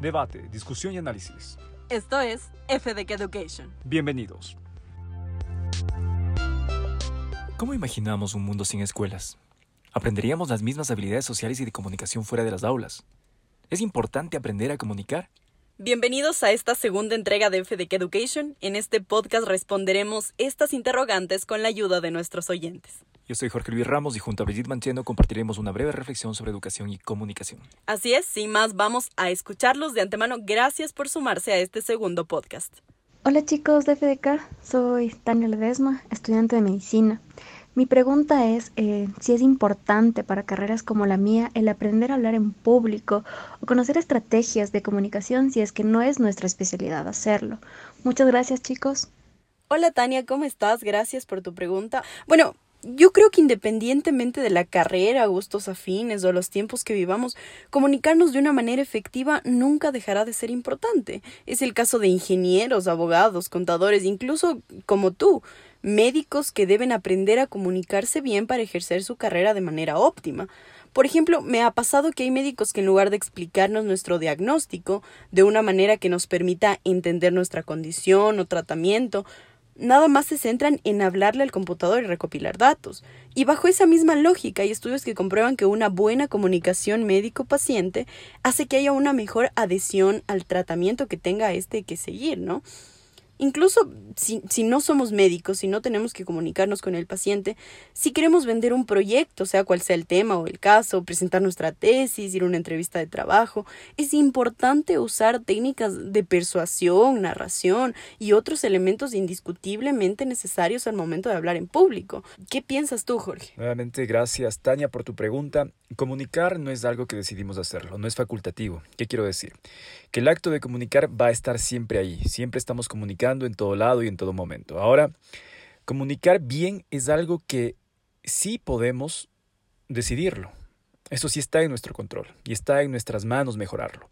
debate, discusión y análisis. Esto es FDK Education. Bienvenidos. ¿Cómo imaginamos un mundo sin escuelas? ¿Aprenderíamos las mismas habilidades sociales y de comunicación fuera de las aulas? ¿Es importante aprender a comunicar? Bienvenidos a esta segunda entrega de FDK Education. En este podcast responderemos estas interrogantes con la ayuda de nuestros oyentes. Yo soy Jorge Luis Ramos y junto a Brigitte Mancheno compartiremos una breve reflexión sobre educación y comunicación. Así es, sin más, vamos a escucharlos de antemano. Gracias por sumarse a este segundo podcast. Hola chicos de FDK, soy Tania Ledesma, estudiante de medicina. Mi pregunta es eh, si es importante para carreras como la mía el aprender a hablar en público o conocer estrategias de comunicación si es que no es nuestra especialidad hacerlo. Muchas gracias chicos. Hola Tania, ¿cómo estás? Gracias por tu pregunta. Bueno, yo creo que independientemente de la carrera, gustos afines o los tiempos que vivamos, comunicarnos de una manera efectiva nunca dejará de ser importante. Es el caso de ingenieros, abogados, contadores, incluso como tú, médicos que deben aprender a comunicarse bien para ejercer su carrera de manera óptima. Por ejemplo, me ha pasado que hay médicos que en lugar de explicarnos nuestro diagnóstico de una manera que nos permita entender nuestra condición o tratamiento, nada más se centran en hablarle al computador y recopilar datos. Y bajo esa misma lógica hay estudios que comprueban que una buena comunicación médico-paciente hace que haya una mejor adhesión al tratamiento que tenga este que seguir, ¿no? Incluso si, si, no somos médicos, si no tenemos que comunicarnos con el paciente, si queremos vender un proyecto, sea cual sea el tema o el caso, presentar nuestra tesis, ir a una entrevista de trabajo, es importante usar técnicas de persuasión, narración y otros elementos indiscutiblemente necesarios al momento de hablar en público. ¿Qué piensas tú, Jorge? Nuevamente, gracias, Tania, por tu pregunta. Comunicar no es algo que decidimos hacerlo, no es facultativo. ¿Qué quiero decir? Que el acto de comunicar va a estar siempre ahí, siempre estamos comunicando en todo lado y en todo momento. Ahora, comunicar bien es algo que sí podemos decidirlo. Eso sí está en nuestro control y está en nuestras manos mejorarlo.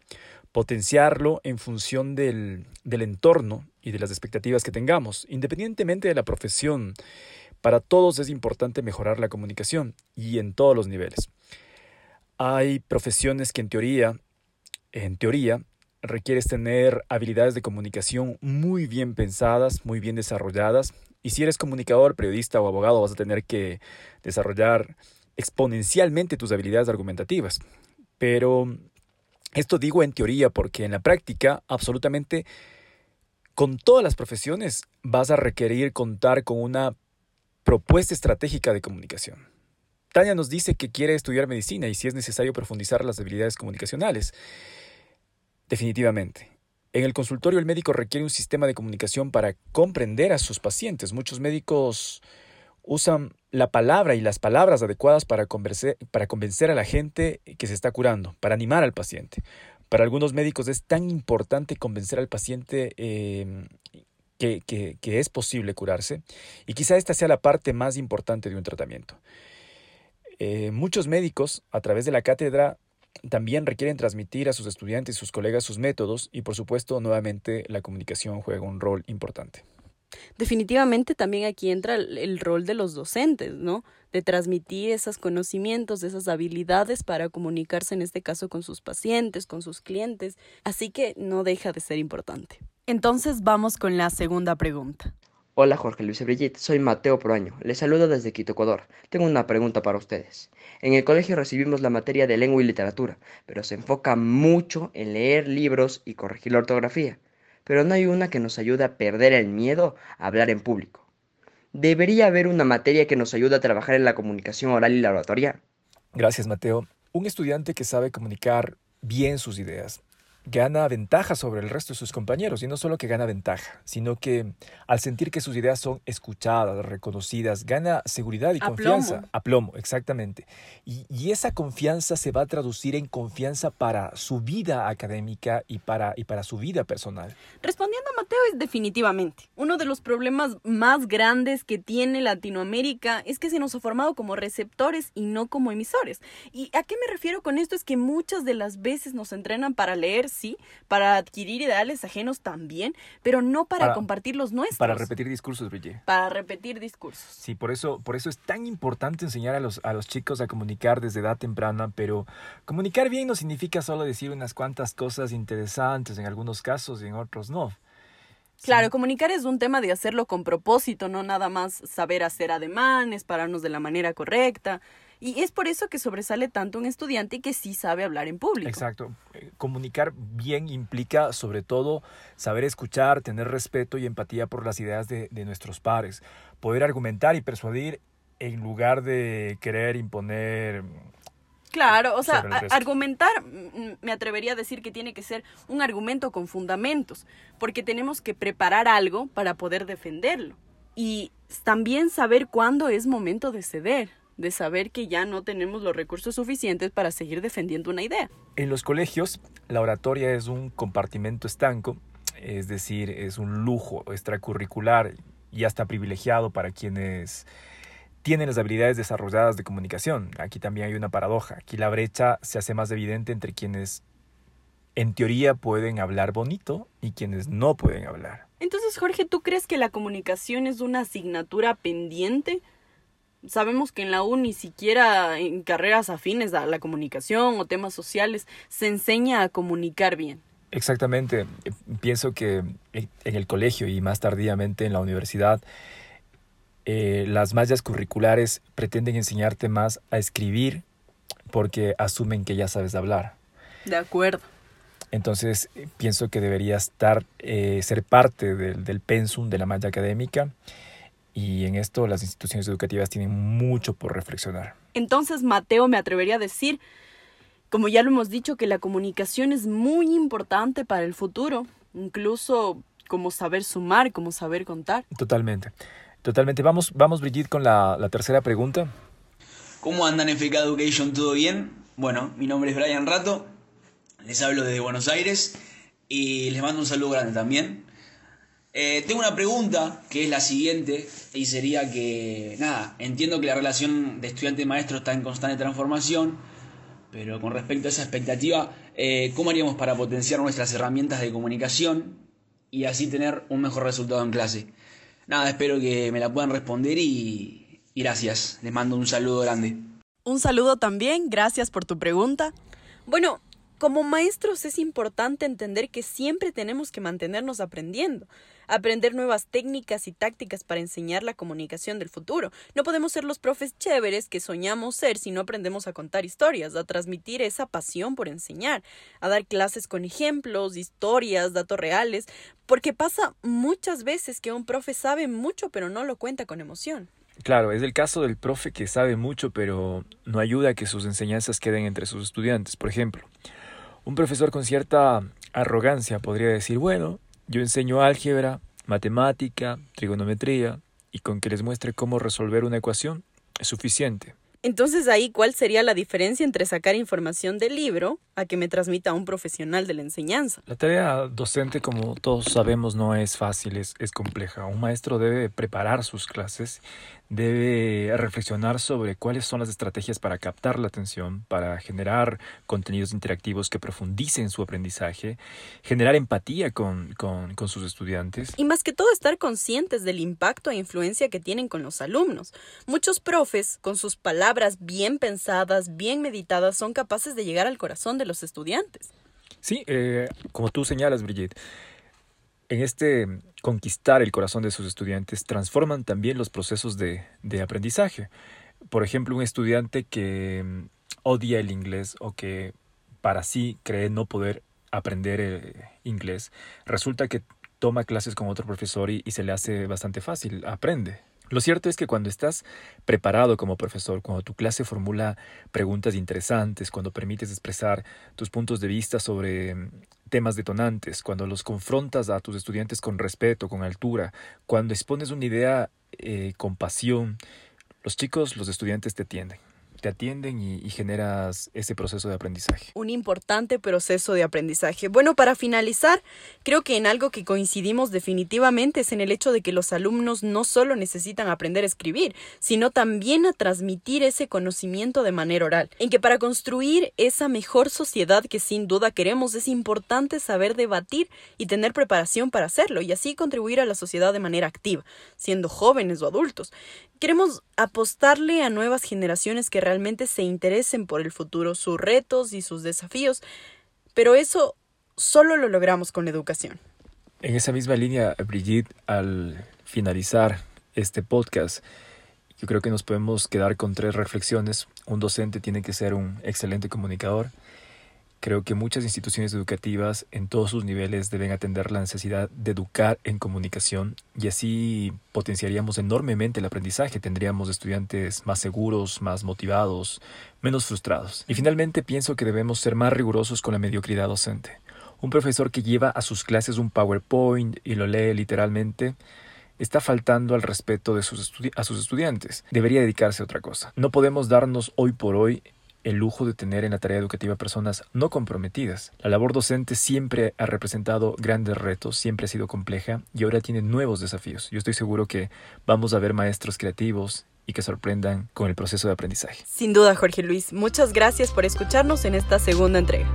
Potenciarlo en función del, del entorno y de las expectativas que tengamos, independientemente de la profesión. Para todos es importante mejorar la comunicación y en todos los niveles. Hay profesiones que en teoría, en teoría, requieres tener habilidades de comunicación muy bien pensadas, muy bien desarrolladas. Y si eres comunicador, periodista o abogado, vas a tener que desarrollar exponencialmente tus habilidades argumentativas. Pero esto digo en teoría porque en la práctica, absolutamente, con todas las profesiones vas a requerir contar con una propuesta estratégica de comunicación. Tania nos dice que quiere estudiar medicina y si es necesario profundizar las habilidades comunicacionales. Definitivamente. En el consultorio el médico requiere un sistema de comunicación para comprender a sus pacientes. Muchos médicos usan la palabra y las palabras adecuadas para convencer, a la gente que se está curando, para animar al paciente. Para algunos médicos es tan importante convencer al paciente em, que, que, es posible curarse y quizá esta sea la parte más importante de un tratamiento. Eh, muchos médicos, a través de la cátedra, también requieren transmitir a sus estudiantes y sus colegas sus métodos y por supuesto nuevamente la comunicación juega un rol importante. Definitivamente también aquí entra el, rol de los docentes, ¿no? De transmitir esos conocimientos, esas habilidades para comunicarse en este caso con sus pacientes, con sus clientes. Así que no deja de ser importante. Entonces vamos con la segunda pregunta. Hola Jorge Luis Brigitte, soy Mateo Proaño. Les saludo desde Quito, Ecuador. Tengo una pregunta para ustedes. En el colegio recibimos la materia de lengua y literatura, pero se enfoca mucho en leer libros y corregir la ortografía. Pero no hay una que nos ayude a perder el miedo a hablar en público. ¿Debería haber una materia que nos ayude a trabajar en la comunicación oral y la oratoria? Gracias, Mateo. Un estudiante que sabe comunicar bien sus ideas, gana ventaja sobre el resto de sus compañeros, y no solo que gana ventaja, sino que al sentir que sus ideas son escuchadas, reconocidas, gana seguridad y confianza. Aplomo. Aplomo, exactamente. Y, y, esa confianza se va a traducir en confianza para su vida académica y para, y para su vida personal. Respondiendo a Mateo, es definitivamente. Uno de los problemas más grandes que tiene Latinoamérica es que se nos ha formado como receptores y no como emisores. ¿Y a qué me refiero con esto? Es que muchas de las veces nos entrenan para leer sí, para adquirir ideales ajenos también, pero no para, compartir los nuestros. Para repetir discursos, Brigitte. Para repetir discursos. Sí, por eso, por eso es tan importante enseñar a los, a los chicos a comunicar desde edad temprana, pero comunicar bien no significa solo decir unas cuantas cosas interesantes en algunos casos y en otros no. Claro, comunicar es un tema de hacerlo con propósito, no nada más saber hacer ademanes, pararnos de la manera correcta. Y es por eso que sobresale tanto un estudiante que sí sabe hablar en público. Exacto. Eh, comunicar bien implica sobre todo saber escuchar, tener respeto y empatía por las ideas de, de nuestros pares, poder argumentar y persuadir en lugar de querer imponer Claro, o sea, argumentar, me atrevería a decir que tiene que ser un argumento con fundamentos, porque tenemos que preparar algo para poder defenderlo. Y también saber cuándo es momento de ceder, de saber que ya no tenemos los recursos suficientes para seguir defendiendo una idea. En los colegios, la oratoria es un compartimento estanco, es decir, es un lujo extracurricular y hasta privilegiado para quienes tienen las habilidades desarrolladas de comunicación. Aquí también hay una paradoja. Aquí la brecha se hace más evidente entre quienes en teoría pueden hablar bonito y quienes no pueden hablar. Entonces, Jorge, ¿tú crees que la comunicación es una asignatura pendiente? Sabemos que en la U ni siquiera en carreras afines a la comunicación o temas sociales se enseña a comunicar bien. Exactamente. Pienso que en el colegio y más tardíamente en la universidad eh, las mallas curriculares pretenden enseñarte más a escribir porque asumen que ya sabes hablar. De acuerdo. Entonces eh, pienso que debería estar, eh, ser parte del, del pensum de la malla académica y en esto las instituciones educativas tienen mucho por reflexionar. Entonces, Mateo, me atrevería a decir, como ya lo hemos dicho, que la comunicación es muy importante para el futuro, incluso como saber sumar, como saber contar. Totalmente. Totalmente. Vamos, vamos Brigitte, con la, tercera pregunta. ¿Cómo andan en FK Education? ¿Todo bien? Bueno, mi nombre es Brian Rato, les hablo desde Buenos Aires y les mando un saludo grande también. Eh, tengo una pregunta que es la siguiente y sería que, nada, entiendo que la relación de estudiante-maestro está en constante transformación, pero con respecto a esa expectativa, eh, ¿cómo haríamos para potenciar nuestras herramientas de comunicación y así tener un mejor resultado en clase? Nada, espero que me la puedan responder y, gracias. Les mando un saludo grande. Un saludo también, gracias por tu pregunta. Bueno, como maestros es importante entender que siempre tenemos que mantenernos aprendiendo, aprender nuevas técnicas y tácticas para enseñar la comunicación del futuro. No podemos ser los profes chéveres que soñamos ser si no aprendemos a contar historias, a transmitir esa pasión por enseñar, a dar clases con ejemplos, historias, datos reales, porque pasa muchas veces que un profe sabe mucho pero no lo cuenta con emoción. Claro, es el caso del profe que sabe mucho pero no ayuda a que sus enseñanzas queden entre sus estudiantes. Por ejemplo, un profesor con cierta arrogancia podría decir, bueno, yo enseño álgebra, matemática, trigonometría, y con que les muestre cómo resolver una ecuación es suficiente. Entonces ahí, ¿cuál sería la diferencia entre sacar información del libro a que me transmita un profesional de la enseñanza? La tarea docente, como todos sabemos, no es fácil, es, es compleja. Un maestro debe preparar sus clases, debe reflexionar sobre cuáles son las estrategias para captar la atención, para generar contenidos interactivos que profundicen su aprendizaje, generar empatía con, con, con sus estudiantes. Y más que todo, estar conscientes del impacto e influencia que tienen con los alumnos. Muchos profes, con sus palabras bien pensadas, bien meditadas, son capaces de llegar al corazón de los estudiantes. Sí, eh, como tú señalas, Brigitte, en este conquistar el corazón de sus estudiantes transforman también los procesos de, de aprendizaje. Por ejemplo, un estudiante que mm, odia el inglés o que para sí cree no poder aprender eh, inglés, resulta que toma clases con otro profesor y, se le hace bastante fácil, aprende. Lo cierto es que cuando estás preparado como profesor, cuando tu clase formula preguntas interesantes, cuando permites expresar tus puntos de vista sobre mm, temas detonantes, cuando los confrontas a tus estudiantes con respeto, con altura, cuando expones una idea eh, con pasión, los chicos, los estudiantes te atienden te atienden y, y generas ese proceso de aprendizaje. Un importante proceso de aprendizaje. Bueno, para finalizar, creo que en algo que coincidimos definitivamente es en el hecho de que los alumnos no solo necesitan aprender a escribir, sino también a transmitir ese conocimiento de manera oral. En que para construir esa mejor sociedad que sin duda queremos es importante saber debatir y tener preparación para hacerlo y así contribuir a la sociedad de manera activa, siendo jóvenes o adultos. Queremos apostarle a nuevas generaciones que realmente se interesen por el futuro, sus retos y sus desafíos, pero eso solo lo logramos con la educación. En esa misma línea, Brigitte, al finalizar este podcast, yo creo que nos podemos quedar con tres reflexiones. Un docente tiene que ser un excelente comunicador. Creo que muchas instituciones educativas en todos sus niveles deben atender la necesidad de educar en comunicación y así potenciaríamos enormemente el aprendizaje. Tendríamos estudiantes más seguros, más motivados, menos frustrados. Y finalmente pienso que debemos ser más rigurosos con la mediocridad docente. Un profesor que lleva a sus clases un PowerPoint y lo lee literalmente está faltando al respeto de sus a sus estudiantes. Debería dedicarse a otra cosa. No podemos darnos hoy por hoy el lujo de tener en la tarea educativa personas no comprometidas. La labor docente siempre ha representado grandes retos, siempre ha sido compleja y ahora tiene nuevos desafíos. Yo estoy seguro que vamos a ver maestros creativos y que sorprendan con el proceso de aprendizaje. Sin duda, Jorge Luis, muchas gracias por escucharnos en esta segunda entrega.